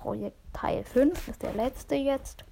Projekt Teil 5, ist der letzte jetzt.